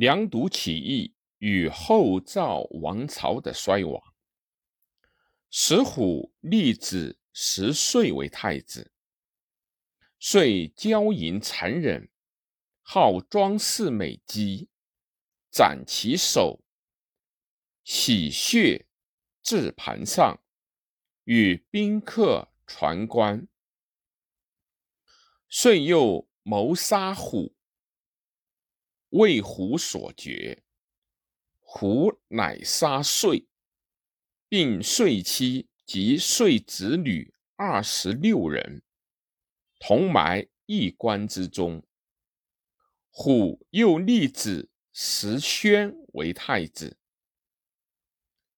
梁独起义与后赵王朝的衰亡。石虎立子石岁为太子，遂骄淫残忍，好装饰美姬，斩其首，洗血置盘上，与宾客传观。遂又谋杀虎，为虎所绝，虎乃杀遂。并遂妻及遂子女二十六人，同埋一棺之中。虎又立子石宣为太子。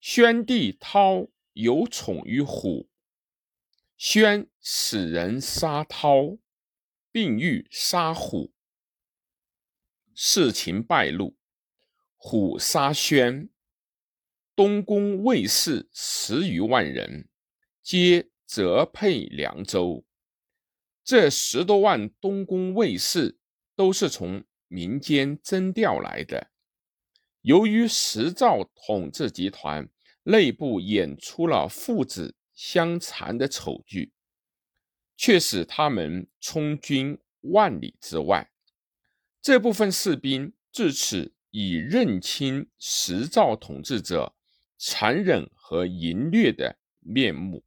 宣帝涛有宠于虎，宣使人杀涛，并欲杀虎。事情败露，虎杀宣。东宫卫士十余万人，皆责配凉州。这十多万东宫卫士都是从民间征调来的。由于石赵统治集团内部演出了父子相残的丑剧，却使他们充军万里之外。这部分士兵至此已认清石赵统治者。残忍和淫虐的面目。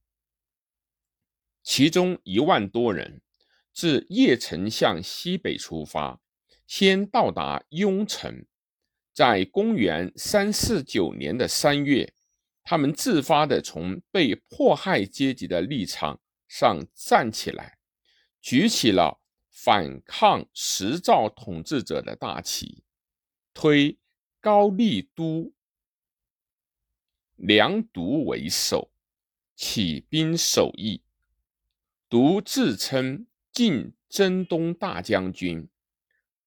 其中一万多人自邺城向西北出发，先到达雍城。在公元三四九年的三月，他们自发地从被迫害阶级的立场上站起来，举起了反抗石赵统治者的大旗，推高丽都。梁独为首，起兵守义。独自称晋征东大将军，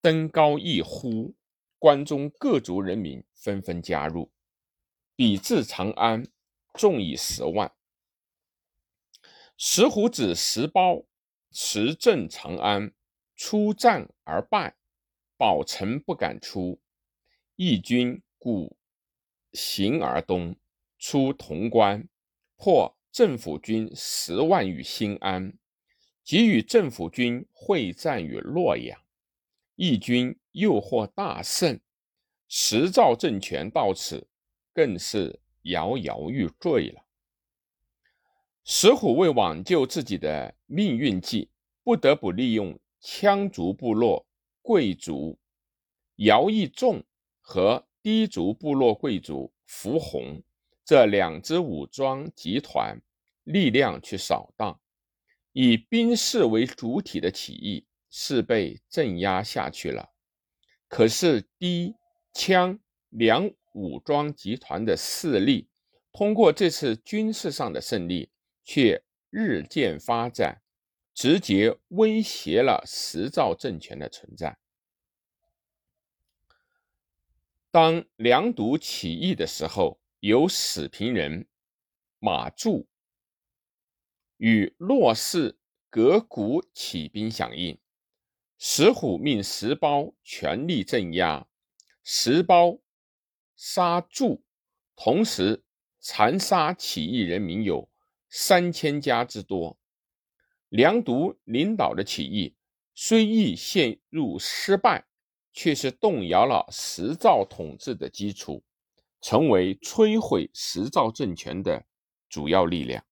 登高一呼，关中各族人民纷纷加入，抵制长安，众以十万。石虎子石苞持镇长安，出战而败，保城不敢出。义军故行而东。出潼关，破政府军十万于新安，即与政府军会战于洛阳。义军又获大胜，石赵政权到此更是摇摇欲坠了。石虎为挽救自己的命运计，不得不利用羌族部落贵族姚义仲和氐族部落贵族符洪。这两支武装集团力量去扫荡，以兵士为主体的起义是被镇压下去了。可是，氐、羌两武装集团的势力，通过这次军事上的胜利，却日渐发展，直接威胁了石赵政权的存在。当梁独起义的时候。由始平人马柱与骆氏葛谷起兵响应，石虎命石苞全力镇压，石苞杀柱，同时残杀起义人民有三千家之多。梁独领导的起义虽亦陷入失败，却是动摇了石赵统治的基础。成为摧毁石造政权的主要力量。